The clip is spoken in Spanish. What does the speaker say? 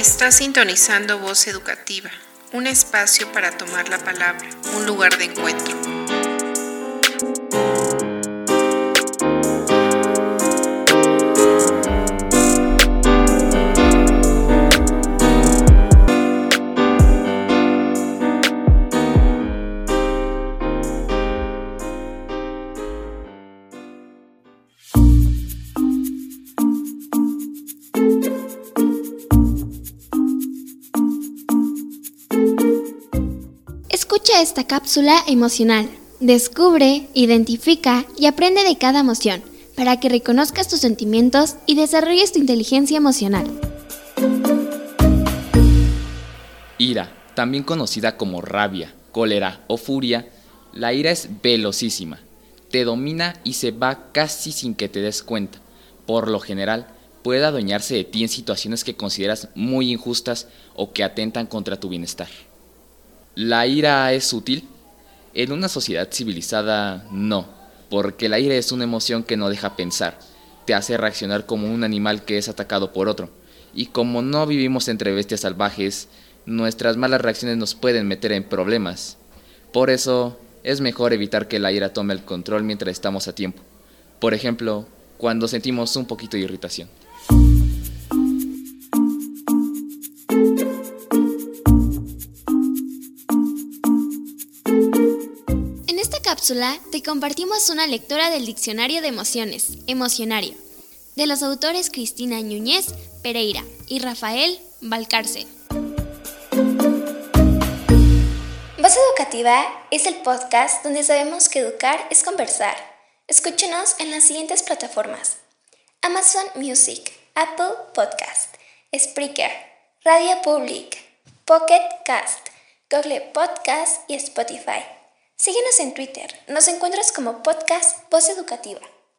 Está sintonizando Voz Educativa, un espacio para tomar la palabra, un lugar de encuentro. Escucha esta cápsula emocional. Descubre, identifica y aprende de cada emoción para que reconozcas tus sentimientos y desarrolles tu inteligencia emocional. Ira, también conocida como rabia, cólera o furia, la ira es velocísima, te domina y se va casi sin que te des cuenta. Por lo general, puede adueñarse de ti en situaciones que consideras muy injustas o que atentan contra tu bienestar. ¿La ira es útil? En una sociedad civilizada, no, porque la ira es una emoción que no deja pensar, te hace reaccionar como un animal que es atacado por otro, y como no vivimos entre bestias salvajes, nuestras malas reacciones nos pueden meter en problemas. Por eso, es mejor evitar que la ira tome el control mientras estamos a tiempo. Por ejemplo, cuando sentimos un poquito de irritación. Cápsula te compartimos una lectura del Diccionario de Emociones, Emocionario, de los autores Cristina Núñez Pereira y Rafael Valcárcel. Voz Educativa es el podcast donde sabemos que educar es conversar. Escúchenos en las siguientes plataformas: Amazon Music, Apple Podcast, Spreaker, Radio Public, Pocket Cast, Google Podcast y Spotify. Síguenos en Twitter. Nos encuentras como podcast Voz Educativa.